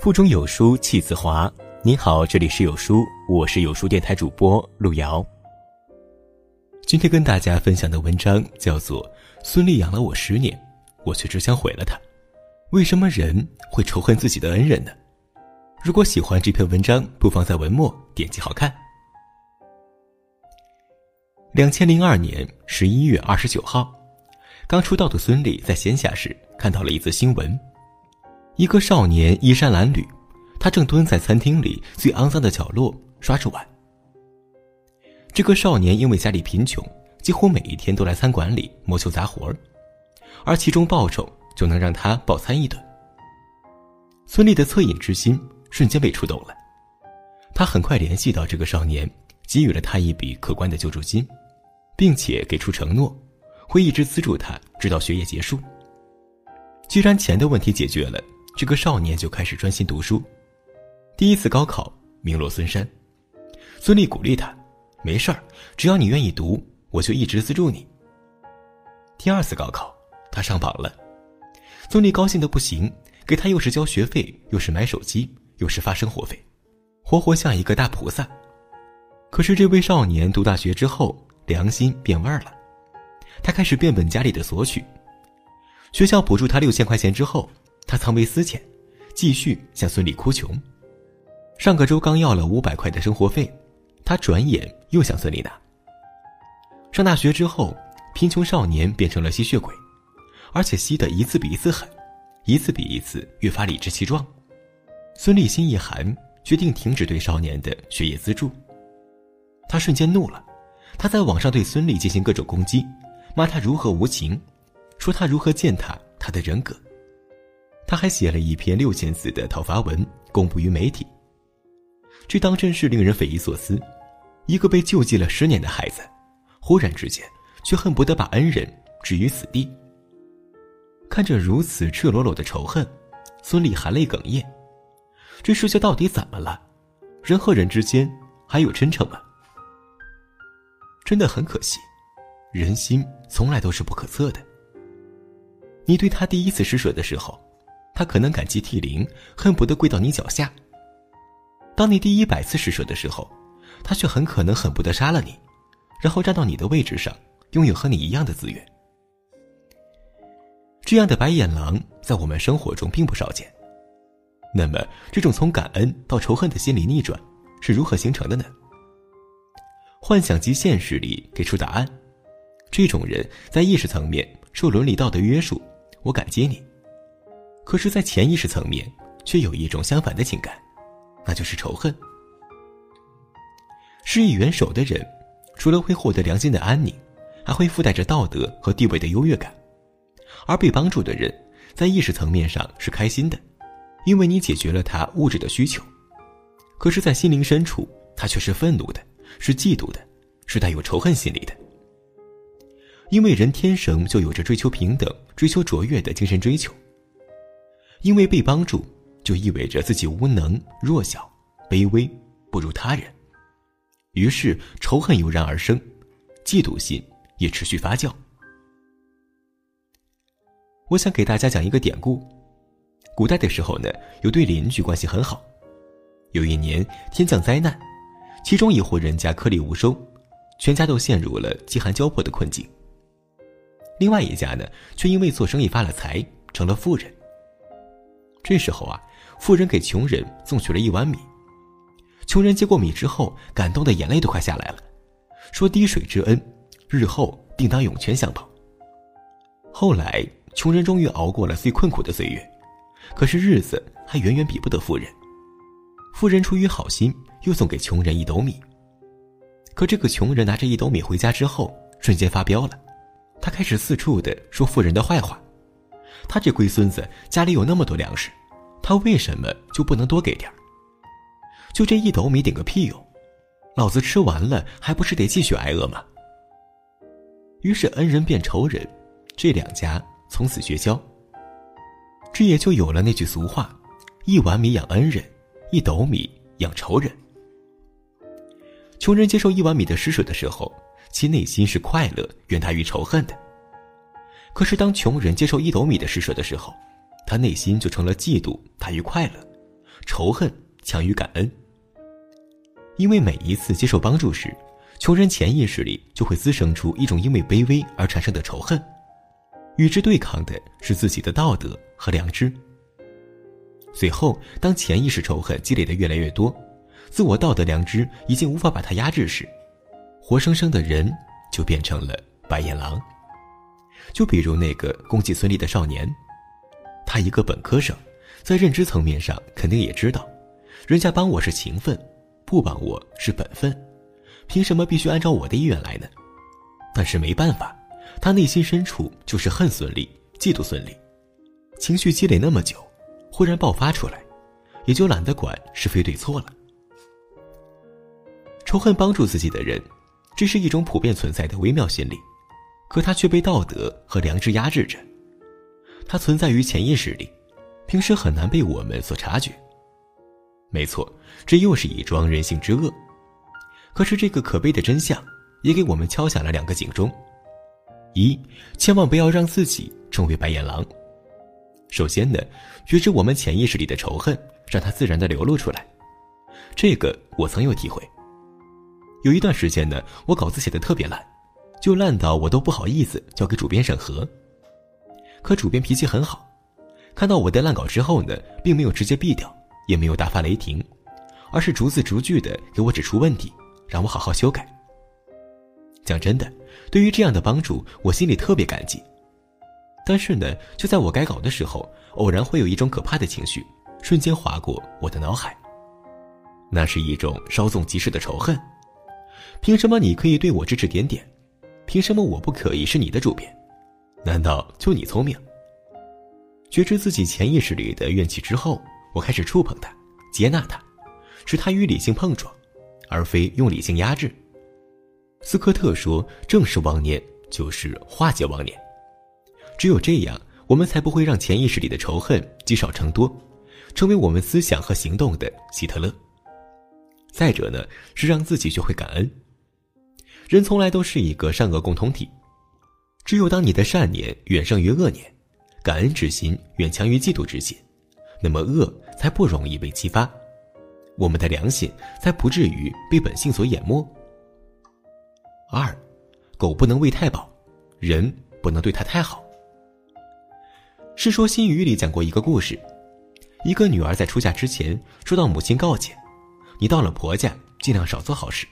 腹中有书气自华。你好，这里是有书，我是有书电台主播路遥。今天跟大家分享的文章叫做《孙俪养了我十年，我却只想毁了她》。为什么人会仇恨自己的恩人呢？如果喜欢这篇文章，不妨在文末点击好看。两千零二年十一月二十九号，刚出道的孙俪在闲暇时看到了一则新闻：一个少年衣衫褴褛，他正蹲在餐厅里最肮脏的角落刷着碗。这个少年因为家里贫穷，几乎每一天都来餐馆里谋求杂活儿而其中报酬就能让他饱餐一顿。孙俪的恻隐之心瞬间被触动了，他很快联系到这个少年，给予了他一笔可观的救助金。并且给出承诺，会一直资助他直到学业结束。既然钱的问题解决了，这个少年就开始专心读书。第一次高考名落孙山，孙俪鼓励他：“没事儿，只要你愿意读，我就一直资助你。”第二次高考，他上榜了，孙俪高兴的不行，给他又是交学费，又是买手机，又是发生活费，活活像一个大菩萨。可是这位少年读大学之后，良心变味儿了，他开始变本加厉的索取。学校补助他六千块钱之后，他藏微私钱，继续向孙俪哭穷。上个周刚要了五百块的生活费，他转眼又向孙俪拿。上大学之后，贫穷少年变成了吸血鬼，而且吸的一次比一次狠，一次比一次越发理直气壮。孙俪心一寒，决定停止对少年的学业资助。他瞬间怒了。他在网上对孙俪进行各种攻击，骂他如何无情，说他如何践踏他的人格。他还写了一篇六千字的讨伐文公布于媒体。这当真是令人匪夷所思：一个被救济了十年的孩子，忽然之间却恨不得把恩人置于死地。看着如此赤裸裸的仇恨，孙俪含泪哽咽。这世界到底怎么了？人和人之间还有真诚吗？真的很可惜，人心从来都是不可测的。你对他第一次施舍的时候，他可能感激涕零，恨不得跪到你脚下；当你第一百次施舍的时候，他却很可能恨不得杀了你，然后站到你的位置上，拥有和你一样的资源。这样的白眼狼在我们生活中并不少见。那么，这种从感恩到仇恨的心理逆转是如何形成的呢？幻想及现实里给出答案，这种人在意识层面受伦理道德约束，我感激你；可是，在潜意识层面却有一种相反的情感，那就是仇恨。施以援手的人，除了会获得良心的安宁，还会附带着道德和地位的优越感；而被帮助的人，在意识层面上是开心的，因为你解决了他物质的需求；可是，在心灵深处，他却是愤怒的。是嫉妒的，是带有仇恨心理的。因为人天生就有着追求平等、追求卓越的精神追求。因为被帮助，就意味着自己无能、弱小、卑微，不如他人。于是仇恨油然而生，嫉妒心也持续发酵。我想给大家讲一个典故：古代的时候呢，有对邻居关系很好。有一年天降灾难。其中一户人家颗粒无收，全家都陷入了饥寒交迫的困境。另外一家呢，却因为做生意发了财，成了富人。这时候啊，富人给穷人送去了一碗米，穷人接过米之后，感动的眼泪都快下来了，说：“滴水之恩，日后定当涌泉相报。”后来，穷人终于熬过了最困苦的岁月，可是日子还远远比不得富人。富人出于好心。又送给穷人一斗米。可这个穷人拿着一斗米回家之后，瞬间发飙了，他开始四处的说富人的坏话。他这龟孙子家里有那么多粮食，他为什么就不能多给点就这一斗米顶个屁用，老子吃完了还不是得继续挨饿吗？于是恩人变仇人，这两家从此绝交。这也就有了那句俗话：一碗米养恩人，一斗米养仇人。穷人接受一碗米的施舍的时候，其内心是快乐远大于仇恨的。可是当穷人接受一斗米的施舍的时候，他内心就成了嫉妒大于快乐，仇恨强于感恩。因为每一次接受帮助时，穷人潜意识里就会滋生出一种因为卑微而产生的仇恨，与之对抗的是自己的道德和良知。随后，当潜意识仇恨积累的越来越多，自我道德良知已经无法把它压制时，活生生的人就变成了白眼狼。就比如那个攻击孙俪的少年，他一个本科生，在认知层面上肯定也知道，人家帮我是情分，不帮我是本分，凭什么必须按照我的意愿来呢？但是没办法，他内心深处就是恨孙俪，嫉妒孙俪，情绪积累那么久，忽然爆发出来，也就懒得管是非对错了。仇恨帮助自己的人，这是一种普遍存在的微妙心理。可它却被道德和良知压制着，它存在于潜意识里，平时很难被我们所察觉。没错，这又是一桩人性之恶。可是这个可悲的真相，也给我们敲响了两个警钟：一，千万不要让自己成为白眼狼。首先呢，觉知我们潜意识里的仇恨，让它自然的流露出来。这个我曾有体会。有一段时间呢，我稿子写的特别烂。就烂到我都不好意思交给主编审核。可主编脾气很好，看到我的烂稿之后呢，并没有直接毙掉，也没有大发雷霆，而是逐字逐句的给我指出问题，让我好好修改。讲真的，对于这样的帮助，我心里特别感激。但是呢，就在我改稿的时候，偶然会有一种可怕的情绪瞬间划过我的脑海，那是一种稍纵即逝的仇恨。凭什么你可以对我指指点点？凭什么我不可以是你的主编？难道就你聪明？觉知自己潜意识里的怨气之后，我开始触碰它，接纳它，使它与理性碰撞，而非用理性压制。斯科特说：“正视妄念就是化解妄念。”只有这样，我们才不会让潜意识里的仇恨积少成多，成为我们思想和行动的希特勒。再者呢，是让自己学会感恩。人从来都是一个善恶共同体，只有当你的善念远胜于恶念，感恩之心远强于嫉妒之心，那么恶才不容易被激发，我们的良心才不至于被本性所淹没。二，狗不能喂太饱，人不能对它太好。《世说新语》里讲过一个故事，一个女儿在出嫁之前收到母亲告诫：“你到了婆家，尽量少做好事。”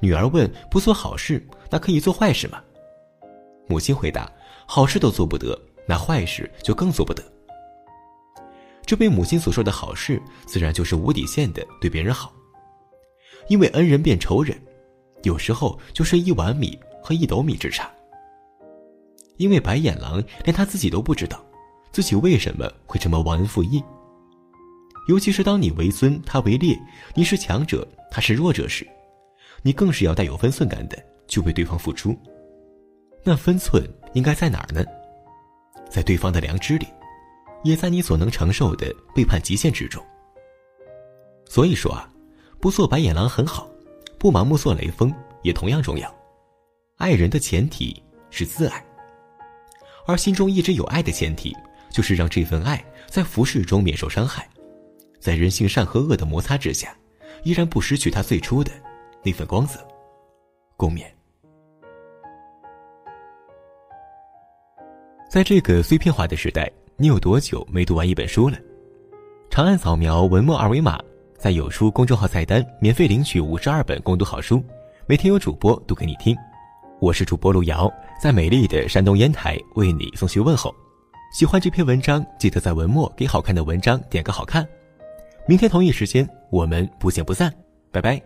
女儿问：“不做好事，那可以做坏事吗？”母亲回答：“好事都做不得，那坏事就更做不得。”这被母亲所说的好事，自然就是无底线的对别人好。因为恩人变仇人，有时候就是一碗米和一斗米之差。因为白眼狼连他自己都不知道，自己为什么会这么忘恩负义。尤其是当你为尊，他为劣，你是强者，他是弱者时。你更是要带有分寸感的去为对方付出，那分寸应该在哪儿呢？在对方的良知里，也在你所能承受的背叛极限之中。所以说啊，不做白眼狼很好，不盲目做雷锋也同样重要。爱人的前提是自爱，而心中一直有爱的前提，就是让这份爱在浮世中免受伤害，在人性善和恶的摩擦之下，依然不失去它最初的。那份光泽，共勉。在这个碎片化的时代，你有多久没读完一本书了？长按扫描文末二维码，在有书公众号菜单免费领取五十二本共读好书，每天有主播读给你听。我是主播路遥，在美丽的山东烟台为你送去问候。喜欢这篇文章，记得在文末给好看的文章点个好看。明天同一时间，我们不见不散。拜拜。